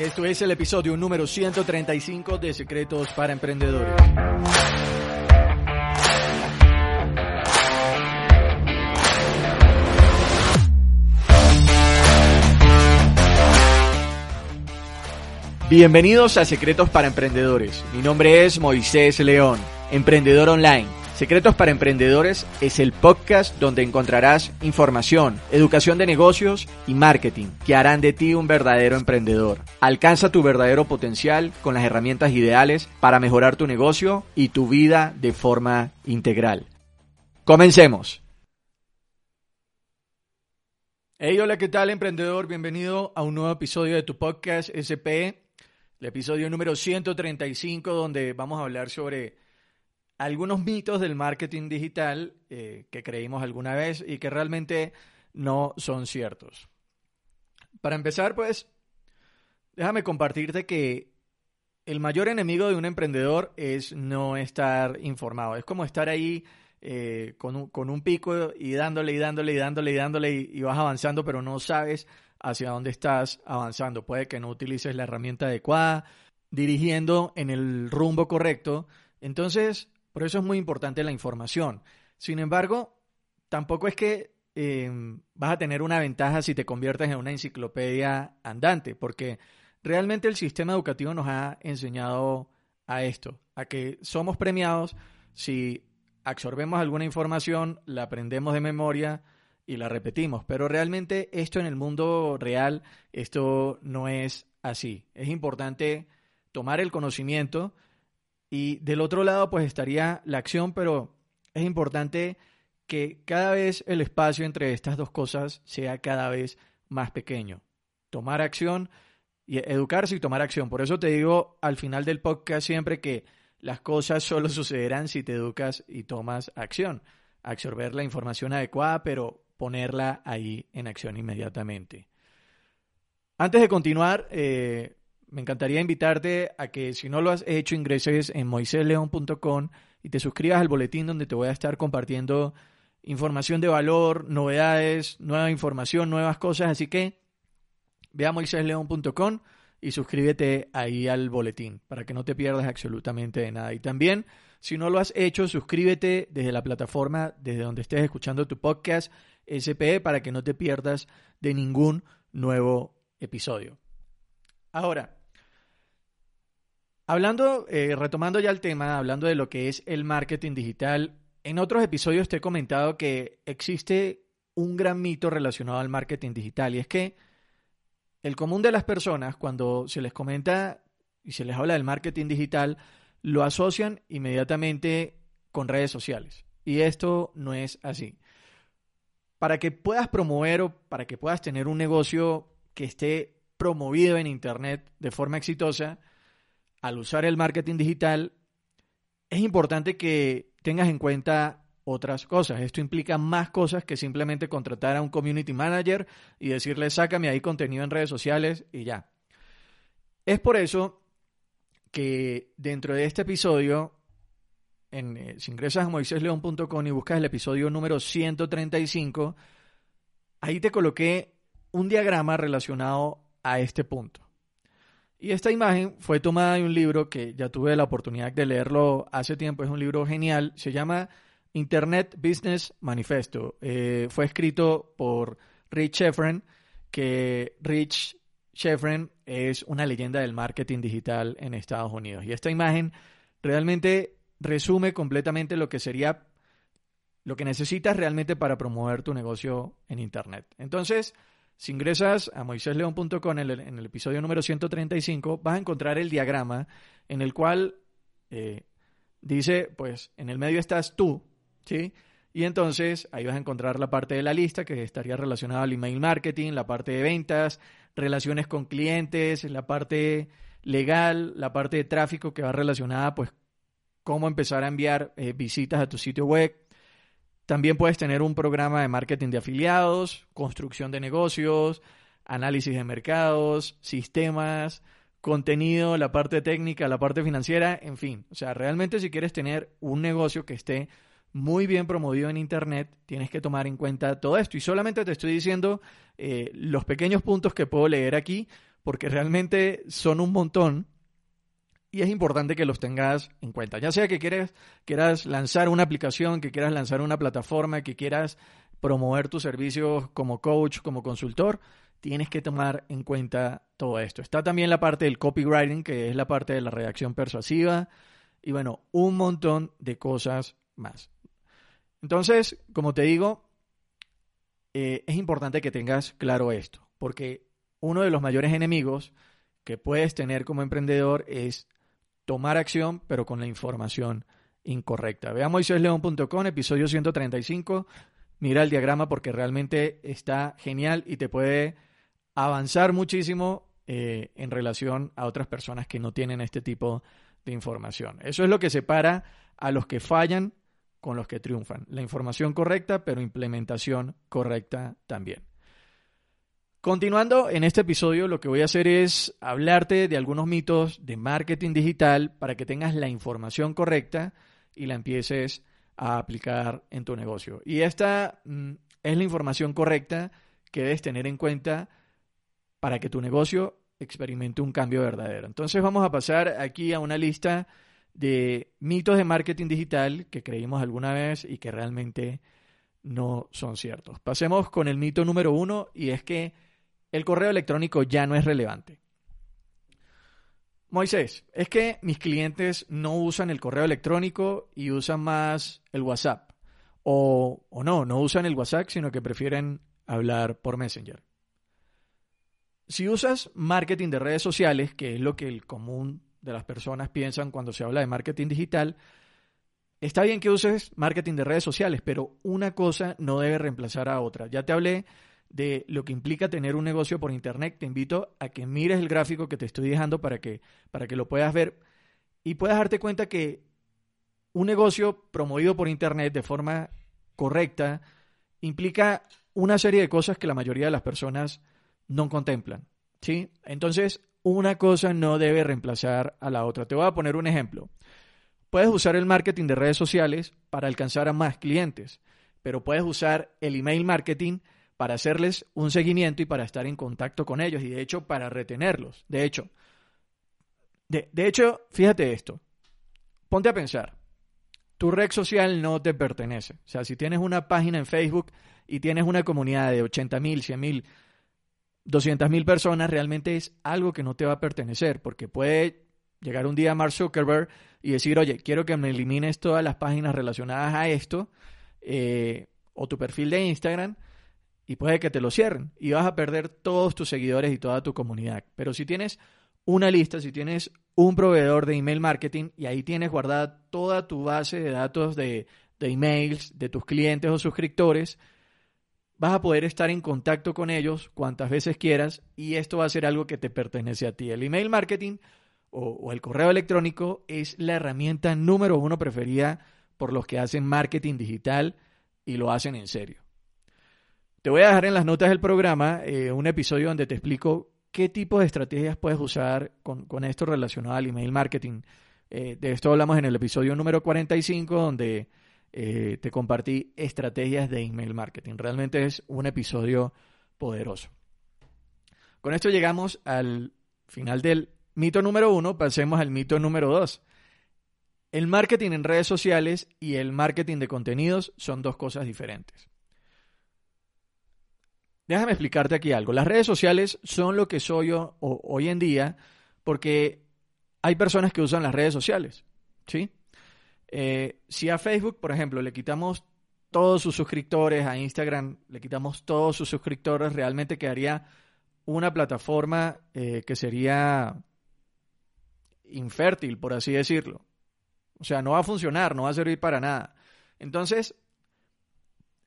Esto es el episodio número 135 de Secretos para Emprendedores. Bienvenidos a Secretos para Emprendedores. Mi nombre es Moisés León, emprendedor online. Secretos para Emprendedores es el podcast donde encontrarás información, educación de negocios y marketing que harán de ti un verdadero emprendedor. Alcanza tu verdadero potencial con las herramientas ideales para mejorar tu negocio y tu vida de forma integral. Comencemos. Hey, hola, ¿qué tal emprendedor? Bienvenido a un nuevo episodio de tu podcast SPE el episodio número 135, donde vamos a hablar sobre algunos mitos del marketing digital eh, que creímos alguna vez y que realmente no son ciertos. Para empezar, pues, déjame compartirte que el mayor enemigo de un emprendedor es no estar informado. Es como estar ahí eh, con, un, pico y dándole y dándole y dándole y dándole y vas avanzando, pero no sabes hacia dónde estás avanzando. Puede que no utilices la herramienta adecuada, dirigiendo en el rumbo correcto. Entonces, por eso es muy importante la información. Sin embargo, tampoco es que em, vas a tener una ventaja si te conviertes en una enciclopedia andante, porque realmente el sistema educativo nos ha enseñado a esto, a que somos premiados si absorbemos alguna información, la aprendemos de memoria, y la repetimos, pero realmente esto en el mundo real, esto no es así. Es importante tomar el conocimiento y del otro lado pues estaría la acción, pero es importante que cada vez el espacio entre estas dos cosas sea cada vez más pequeño. Tomar acción y educarse y tomar acción. Por eso te digo al final del podcast siempre que las cosas solo sucederán si te educas y tomas acción. Absorber la información adecuada, pero ponerla ahí en acción inmediatamente. Antes de continuar, eh, me encantaría invitarte a que si no lo has hecho, ingreses en moiseleon.com y te suscribas al boletín donde te voy a estar compartiendo información de valor, novedades, nueva información, nuevas cosas. Así que ve a moiseleon.com y suscríbete ahí al boletín para que no te pierdas absolutamente de nada. Y también, si no lo has hecho, suscríbete desde la plataforma, desde donde estés escuchando tu podcast SPE para que no te pierdas de ningún nuevo episodio. Ahora, hablando, eh, retomando ya el tema, hablando de lo que es el marketing digital, en otros episodios te he comentado que existe un gran mito relacionado al marketing digital y es que el común de las personas cuando se les comenta y se les habla del marketing digital lo asocian inmediatamente con redes sociales y esto no es así. Para que puedas promover o para que puedas tener un negocio que esté promovido en Internet de forma exitosa, al usar el marketing digital, es importante que tengas en cuenta otras cosas. Esto implica más cosas que simplemente contratar a un community manager y decirle, sácame ahí contenido en redes sociales y ya. Es por eso que dentro de este episodio en, eh, si ingresas a moisésleón.com y buscas el episodio número 135, ahí te coloqué un diagrama relacionado a este punto. Y esta imagen fue tomada de un libro que ya tuve la oportunidad de leerlo hace tiempo, es un libro genial, se llama Internet Business Manifesto. Eh, fue escrito por Rich Sheffren, que Rich Sheffren es una leyenda del marketing digital en Estados Unidos. Y esta imagen realmente resume completamente lo que sería lo que necesitas realmente para promover tu negocio en Internet. Entonces, si ingresas a moisésleón.com en, el episodio número 135, vas a encontrar el diagrama en el cual eh, dice, pues, en el medio estás tú, ¿sí? Y entonces ahí vas a encontrar la parte de la lista que estaría relacionada al email marketing, la parte de ventas, relaciones con clientes, la parte legal, la parte de tráfico que va relacionada pues cómo empezar a enviar eh, visitas a tu sitio web. También puedes tener un programa de marketing de afiliados, construcción de negocios, análisis de mercados, sistemas, contenido, la parte técnica, la parte financiera, en fin. O sea, realmente si quieres tener un negocio que esté muy bien promovido en Internet, tienes que tomar en cuenta todo esto. Y solamente te estoy diciendo eh, los pequeños puntos que puedo leer aquí, porque realmente son un montón y es importante que los tengas en cuenta. Ya sea que quieras, lanzar una aplicación, que quieras lanzar una plataforma, que quieras promover tus servicios como coach, como consultor, tienes que tomar en cuenta todo esto. Está también la parte del copywriting, que es la parte de la redacción persuasiva, y bueno, un montón de cosas más. Entonces, como te digo, eh, es importante que tengas claro esto, porque uno de los mayores enemigos que puedes tener como emprendedor es tomar acción, pero con la información incorrecta. Ve a moisesleón.com, episodio 135. Mira el diagrama porque realmente está genial y te puede avanzar muchísimo eh, en relación a otras personas que no tienen este tipo de información. Eso es lo que separa a los que fallan con los que triunfan. La información correcta, pero implementación correcta también. Continuando en este episodio, lo que voy a hacer es hablarte de algunos mitos de marketing digital para que tengas la información correcta y la empieces a aplicar en tu negocio. Y esta mm, es la información correcta que debes tener en cuenta para que tu negocio experimente un cambio verdadero. Entonces vamos a pasar aquí a una lista de mitos de marketing digital que creímos alguna vez y que realmente no son ciertos. Pasemos con el mito número uno y es que el correo electrónico ya no es relevante. Moisés, es que mis clientes no usan el correo electrónico y usan más el WhatsApp. O, o no, no usan el WhatsApp, sino que prefieren hablar por Messenger. Si usas marketing de redes sociales, que es lo que el común de las personas piensan cuando se habla de marketing digital, está bien que uses marketing de redes sociales, pero una cosa no debe reemplazar a otra. Ya te hablé de lo que implica tener un negocio por internet, te invito a que mires el gráfico que te estoy dejando para que, para que lo puedas ver y puedas darte cuenta que un negocio promovido por internet de forma correcta implica una serie de cosas que la mayoría de las personas no contemplan. ¿sí? Entonces, una cosa no debe reemplazar a la otra. Te voy a poner un ejemplo. Puedes usar el marketing de redes sociales para alcanzar a más clientes, pero puedes usar el email marketing hacerles un seguimiento y para estar en contacto con ellos y de hecho para retenerlos. De hecho, de, hecho, fíjate esto. Ponte a pensar. Tu red social no te pertenece. O sea, si tienes una página en Facebook y tienes una comunidad de 80 mil, 100 mil, 200 mil personas, realmente es algo que no te va a pertenecer, porque puede llegar un día Mark Zuckerberg y decir, oye, quiero que me elimines todas las páginas relacionadas a esto, eh, o tu perfil de Instagram, y puede que te lo cierren y vas a perder todos tus seguidores y toda tu comunidad. Pero si tienes una lista, si tienes un proveedor de email marketing y ahí tienes guardada toda tu base de datos de, de emails de tus clientes o suscriptores, vas a poder estar en contacto con ellos cuantas veces quieras y esto va a ser algo que te pertenece a ti. El email marketing o, o el correo electrónico es la herramienta número uno preferida por los que hacen marketing digital y lo hacen en serio. Te voy a dejar en las notas del programa eh, un episodio donde te explico qué tipo de estrategias puedes usar con, esto relacionado al email marketing. Eh, de esto hablamos en el episodio número 45, donde eh, te compartí estrategias de email marketing. Realmente es un episodio poderoso. Con esto llegamos al final del mito número uno, pasemos al mito número dos. El marketing en redes sociales y el marketing de contenidos son dos cosas diferentes. Déjame explicarte aquí algo. Las redes sociales son lo que soy yo hoy en día porque hay personas que usan las redes sociales. ¿sí? Eh, si a Facebook, por ejemplo, le quitamos todos sus suscriptores, a Instagram le quitamos todos sus suscriptores, realmente quedaría una plataforma eh, que sería infértil, por así decirlo. O sea, no va a funcionar, no va a servir para nada. Entonces,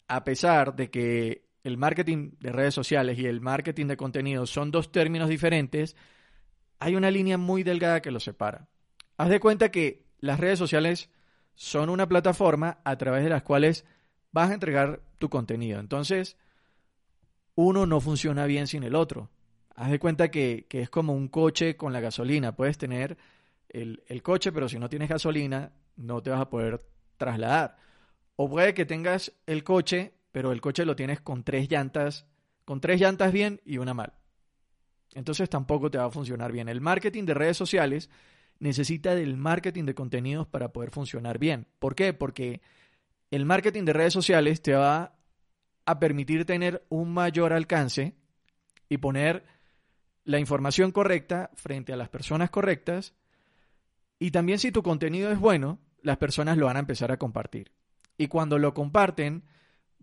a pesar de que el marketing de redes sociales y el marketing de contenido son dos términos diferentes, hay una línea muy delgada que los separa. Haz de cuenta que las redes sociales son una plataforma a través de las cuales vas a entregar tu contenido. Entonces, uno no funciona bien sin el otro. Haz de cuenta que, es como un coche con la gasolina. Puedes tener el, el coche, pero si no tienes gasolina, no te vas a poder trasladar. O puede que tengas el coche, pero el coche lo tienes con tres llantas, con tres llantas bien y una mal. entonces tampoco te va a funcionar bien. El marketing de redes sociales necesita del marketing de contenidos para poder funcionar bien. ¿Por qué? Porque el marketing de redes sociales te va a permitir tener un mayor alcance y poner la información correcta frente a las personas correctas. Y también si tu contenido es bueno, las personas lo van a empezar a compartir. Y cuando lo comparten,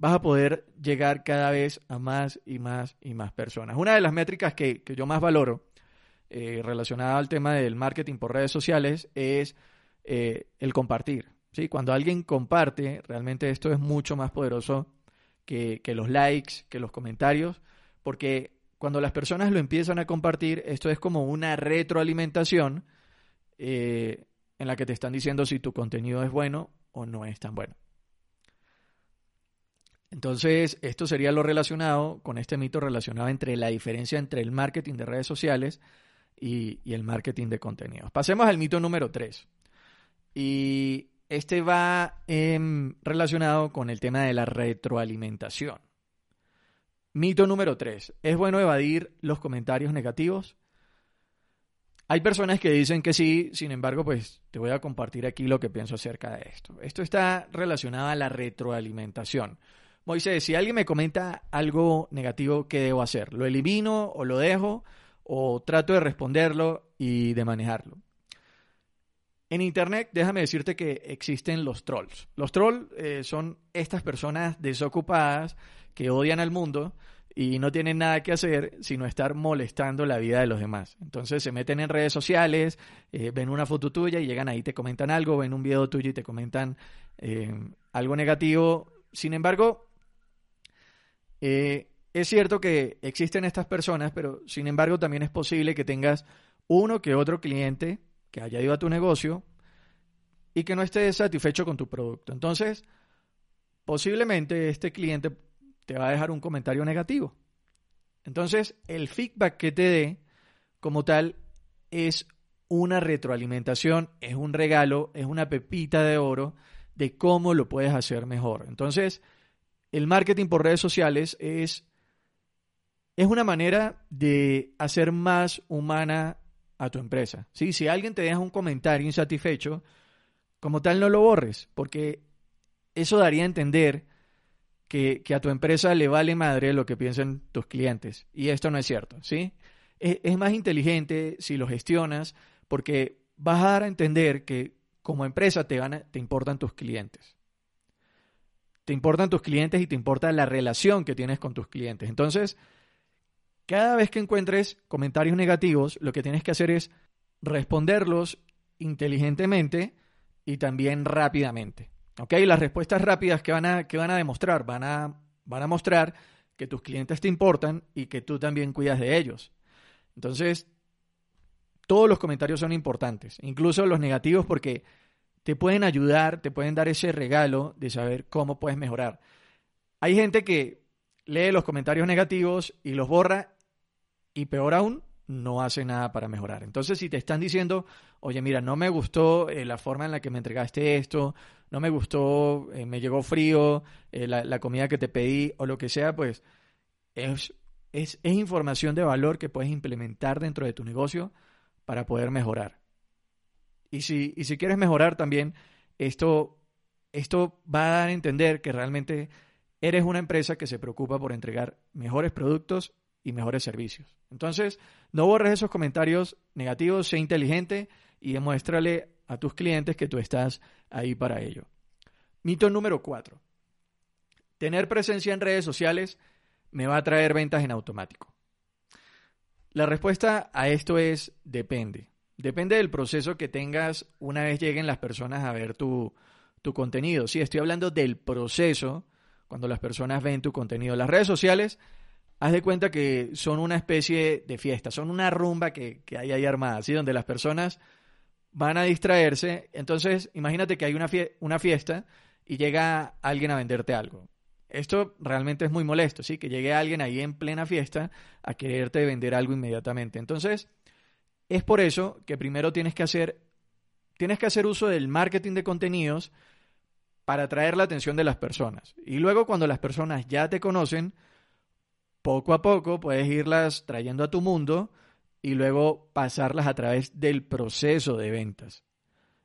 vas a poder llegar cada vez a más y más y más personas. Una de las métricas que, yo más valoro eh, relacionada al tema del marketing por redes sociales es eh, el compartir. ¿sí? Cuando alguien comparte, realmente esto es mucho más poderoso que, los likes, que los comentarios, porque cuando las personas lo empiezan a compartir, esto es como una retroalimentación eh, en la que te están diciendo si tu contenido es bueno o no es tan bueno. Entonces, esto sería lo relacionado con este mito relacionado entre la diferencia entre el marketing de redes sociales y, el marketing de contenidos. Pasemos al mito número 3. Y este va em, relacionado con el tema de la retroalimentación. Mito número 3. ¿Es bueno evadir los comentarios negativos? Hay personas que dicen que sí, sin embargo, pues te voy a compartir aquí lo que pienso acerca de esto. Esto está relacionado a la retroalimentación. Moisés, si alguien me comenta algo negativo, ¿qué debo hacer? ¿Lo elimino o lo dejo? ¿O trato de responderlo y de manejarlo? En Internet, déjame decirte que existen los trolls. Los trolls eh, son estas personas desocupadas que odian al mundo y no tienen nada que hacer sino estar molestando la vida de los demás. Entonces se meten en redes sociales, eh, ven una foto tuya y llegan ahí, te comentan algo, ven un video tuyo y te comentan eh, algo negativo. Sin embargo, eh, es cierto que existen estas personas, pero sin embargo también es posible que tengas uno que otro cliente que haya ido a tu negocio y que no esté satisfecho con tu producto. Entonces, posiblemente este cliente te va a dejar un comentario negativo. Entonces, el feedback que te dé como tal es una retroalimentación, es un regalo, es una pepita de oro de cómo lo puedes hacer mejor. Entonces, el marketing por redes sociales es, es una manera de hacer más humana a tu empresa. ¿sí? Si alguien te deja un comentario insatisfecho, como tal no lo borres, porque eso daría a entender que, a tu empresa le vale madre lo que piensen tus clientes. Y esto no es cierto, ¿sí? Es, más inteligente si lo gestionas porque vas a dar a entender que como empresa te, van te importan tus clientes te importan tus clientes y te importa la relación que tienes con tus clientes. Entonces, cada vez que encuentres comentarios negativos, lo que tienes que hacer es responderlos inteligentemente y también rápidamente. ¿Ok? Las respuestas rápidas que van a, que van a demostrar, van a, van a mostrar que tus clientes te importan y que tú también cuidas de ellos. Entonces, todos los comentarios son importantes, incluso los negativos, porque te pueden ayudar, te pueden dar ese regalo de saber cómo puedes mejorar. Hay gente que lee los comentarios negativos y los borra y peor aún, no hace nada para mejorar. Entonces, si te están diciendo, oye, mira, no me gustó eh, la forma en la que me entregaste esto, no me gustó, eh, me llegó frío, eh, la, comida que te pedí o lo que sea, pues es, es, es información de valor que puedes implementar dentro de tu negocio para poder mejorar. Y si, y si quieres mejorar también, esto, esto va a dar a entender que realmente eres una empresa que se preocupa por entregar mejores productos y mejores servicios. Entonces, no borres esos comentarios negativos, sé inteligente y demuéstrale a tus clientes que tú estás ahí para ello. Mito número cuatro. Tener presencia en redes sociales me va a traer ventas en automático. La respuesta a esto es depende. Depende del proceso que tengas una vez lleguen las personas a ver tu, contenido. Sí, estoy hablando del proceso cuando las personas ven tu contenido. Las redes sociales, haz de cuenta que son una especie de fiesta, son una rumba que, hay ahí armada, ¿sí? donde las personas van a distraerse. Entonces, imagínate que hay una, una fiesta y llega alguien a venderte algo. Esto realmente es muy molesto, ¿sí? Que llegue alguien ahí en plena fiesta a quererte vender algo inmediatamente. Entonces, es por eso que primero tienes que hacer, tienes que hacer uso del marketing de contenidos para atraer la atención de las personas. Y luego cuando las personas ya te conocen, poco a poco puedes irlas trayendo a tu mundo y luego pasarlas a través del proceso de ventas.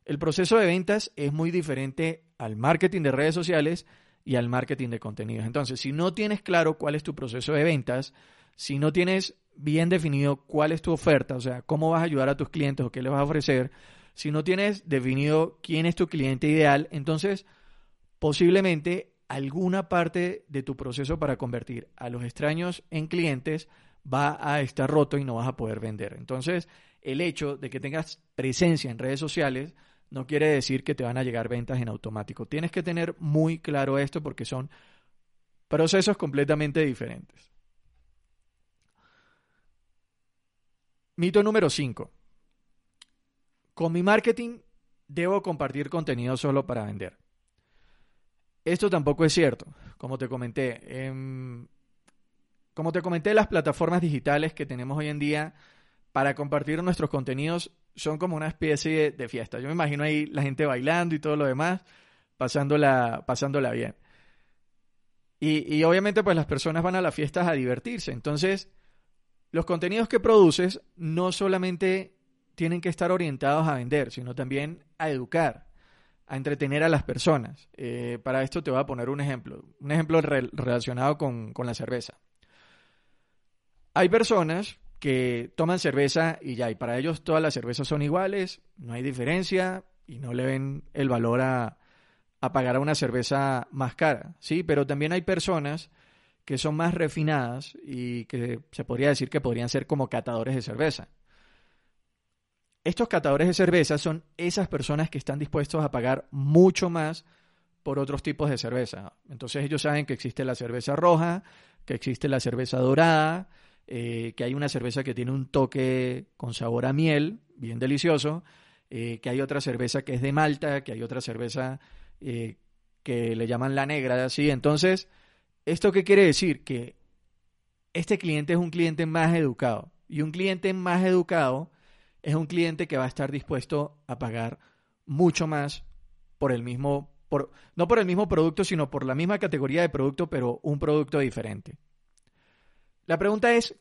El proceso de ventas es muy diferente al marketing de redes sociales y al marketing de contenidos. Entonces, si no tienes claro cuál es tu proceso de ventas, si no tienes bien definido cuál es tu oferta, o sea, cómo vas a ayudar a tus clientes o qué les vas a ofrecer, si no tienes definido quién es tu cliente ideal, entonces posiblemente alguna parte de tu proceso para convertir a los extraños en clientes va a estar roto y no vas a poder vender. Entonces, el hecho de que tengas presencia en redes sociales no quiere decir que te van a llegar ventas en automático. Tienes que tener muy claro esto porque son procesos completamente diferentes. Mito número 5. Con mi marketing debo compartir contenido solo para vender. Esto tampoco es cierto. Como te comenté, em, como te comenté, las plataformas digitales que tenemos hoy en día para compartir nuestros contenidos son como una especie de fiesta. Yo me imagino ahí la gente bailando y todo lo demás, pasándola, pasándola bien. Y, y obviamente pues las personas van a las fiestas a divertirse. Entonces, los contenidos que produces no solamente tienen que estar orientados a vender, sino también a educar, a entretener a las personas. Eh, para esto te voy a poner un ejemplo, un ejemplo relacionado con, con la cerveza. Hay personas que toman cerveza y ya, y para ellos todas las cervezas son iguales, no hay diferencia y no le ven el valor a, a pagar a una cerveza más cara, ¿sí? Pero también hay personas que son más refinadas y que se podría decir que podrían ser como catadores de cerveza. Estos catadores de cerveza son esas personas que están dispuestos a pagar mucho más por otros tipos de cerveza. Entonces ellos saben que existe la cerveza roja, que existe la cerveza dorada, eh, que hay una cerveza que tiene un toque con sabor a miel, bien delicioso, eh, que hay otra cerveza que es de Malta, que hay otra cerveza eh, que le llaman la negra, así. Entonces, ¿esto qué quiere decir? Que este cliente es un cliente más educado. Y un cliente más educado es un cliente que va a estar dispuesto a pagar mucho más por el mismo, por, no por el mismo producto, sino por la misma categoría de producto, pero un producto diferente. La pregunta es,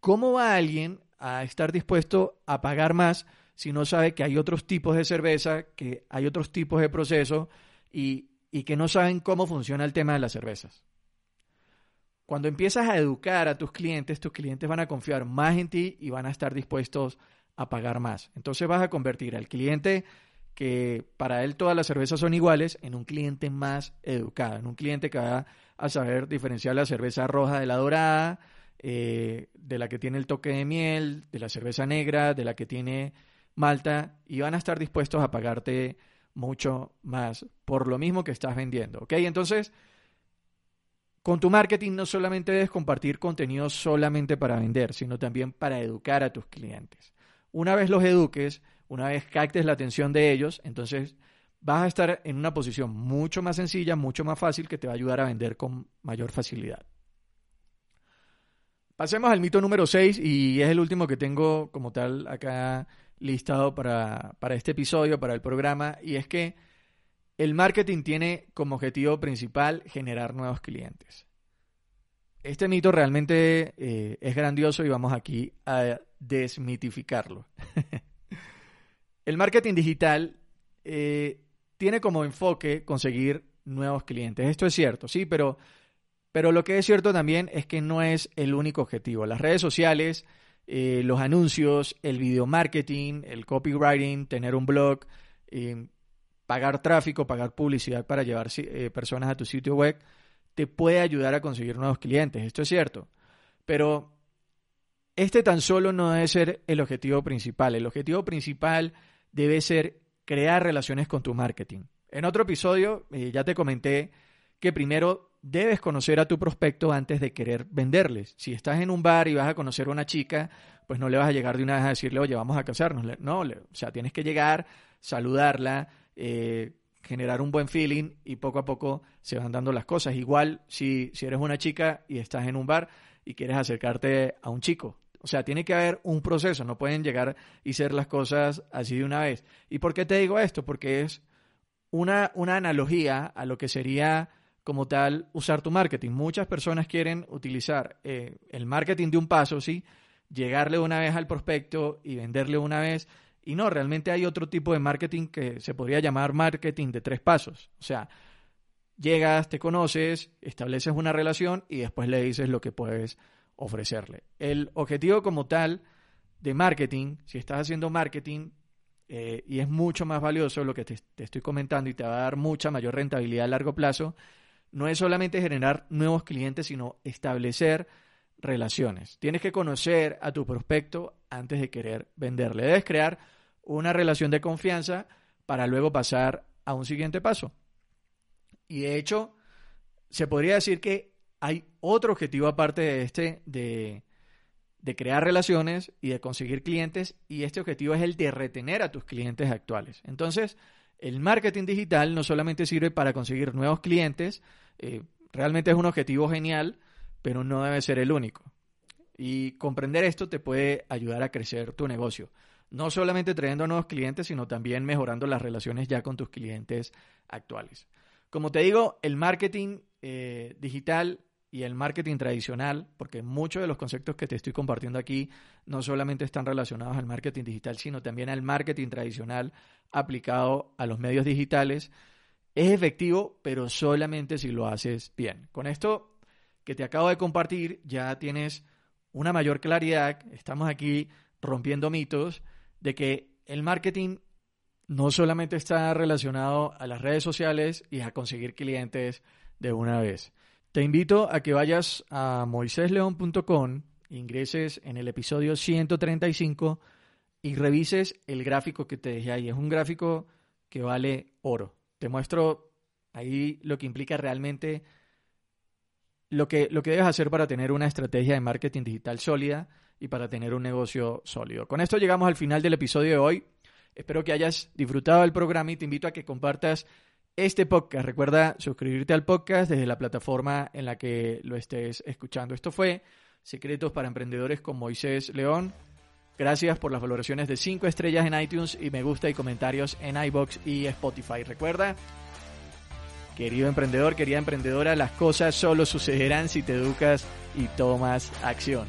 ¿cómo va alguien a estar dispuesto a pagar más si no sabe que hay otros tipos de cerveza, que hay otros tipos de proceso y, y que no saben cómo funciona el tema de las cervezas? Cuando empiezas a educar a tus clientes, tus clientes van a confiar más en ti y van a estar dispuestos a pagar más. Entonces vas a convertir al cliente que para él todas las cervezas son iguales en un cliente más educado, en un cliente que va a saber diferenciar la cerveza roja de la dorada, eh, de la que tiene el toque de miel, de la cerveza negra, de la que tiene malta, y van a estar dispuestos a pagarte mucho más por lo mismo que estás vendiendo. ¿Ok? Entonces, con tu marketing no solamente debes compartir contenido solamente para vender, sino también para educar a tus clientes. Una vez los eduques, una vez captes la atención de ellos, entonces vas a estar en una posición mucho más sencilla, mucho más fácil, que te va a ayudar a vender con mayor facilidad. Pasemos al mito número 6 y es el último que tengo como tal acá listado para, para este episodio, para el programa, y es que el marketing tiene como objetivo principal generar nuevos clientes. Este mito realmente eh, es grandioso y vamos aquí a desmitificarlo. el marketing digital eh, tiene como enfoque conseguir nuevos clientes. Esto es cierto, sí, pero, pero lo que es cierto también es que no es el único objetivo. Las redes sociales, eh, los anuncios, el video marketing, el copywriting, tener un blog, pagar tráfico, pagar publicidad para llevar personas a tu sitio web, te puede ayudar a conseguir nuevos clientes, esto es cierto. Pero este tan solo no debe ser el objetivo principal. El objetivo principal debe ser crear relaciones con tu marketing. En otro episodio eh, ya te comenté que primero debes conocer a tu prospecto antes de querer venderles. Si estás en un bar y vas a conocer a una chica, pues no le vas a llegar de una vez a decirle, oye, vamos a casarnos. No, o sea, tienes que llegar, saludarla, eh, generar un buen feeling y poco a poco se van dando las cosas. Igual si, si eres una chica y estás en un bar y quieres acercarte a un chico. O sea, tiene que haber un proceso, no pueden llegar y ser las cosas así de una vez. ¿Y por qué te digo esto? Porque es una, una analogía a lo que sería como tal usar tu marketing. Muchas personas quieren utilizar eh, el marketing de un paso, ¿sí? Llegarle una vez al prospecto y venderle una vez. Y no, realmente hay otro tipo de marketing que se podría llamar marketing de tres pasos. O sea, llegas, te conoces, estableces una relación y después le dices lo que puedes ofrecerle. El objetivo como tal de marketing, si estás haciendo marketing, eh, y es mucho más valioso lo que te, estoy comentando y te va a dar mucha mayor rentabilidad a largo plazo, no es solamente generar nuevos clientes, sino establecer relaciones. Tienes que conocer a tu prospecto antes de querer venderle. Debes crear una relación de confianza para luego pasar a un siguiente paso. Y de hecho, se podría decir que hay otro objetivo aparte de este de, de crear relaciones y de conseguir clientes y este objetivo es el de retener a tus clientes actuales. Entonces, el marketing digital no solamente sirve para conseguir nuevos clientes, eh, realmente es un objetivo genial, pero no debe ser el único. Y comprender esto te puede ayudar a crecer tu negocio. No solamente trayendo nuevos clientes, sino también mejorando las relaciones ya con tus clientes actuales. Como te digo, el marketing eh, digital y el marketing tradicional, porque muchos de los conceptos que te estoy compartiendo aquí no solamente están relacionados al marketing digital, sino también al marketing tradicional aplicado a los medios digitales, es efectivo, pero solamente si lo haces bien. Con esto que te acabo de compartir, ya tienes una mayor claridad, estamos aquí rompiendo mitos, de que el marketing no solamente está relacionado a las redes sociales y a conseguir clientes de una vez. Te invito a que vayas a moisésleón.com, ingreses en el episodio 135 y revises el gráfico que te dejé ahí. Es un gráfico que vale oro. Te muestro ahí lo que implica realmente lo que, lo que debes hacer para tener una estrategia de marketing digital sólida y para tener un negocio sólido. Con esto llegamos al final del episodio de hoy. Espero que hayas disfrutado del programa y te invito a que compartas este podcast. Recuerda suscribirte al podcast desde la plataforma en la que lo estés escuchando. Esto fue Secretos para Emprendedores con Moisés León. Gracias por las valoraciones de 5 estrellas en iTunes y me gusta y comentarios en iBox y Spotify. Recuerda, querido emprendedor, querida emprendedora, las cosas solo sucederán si te educas y tomas acción.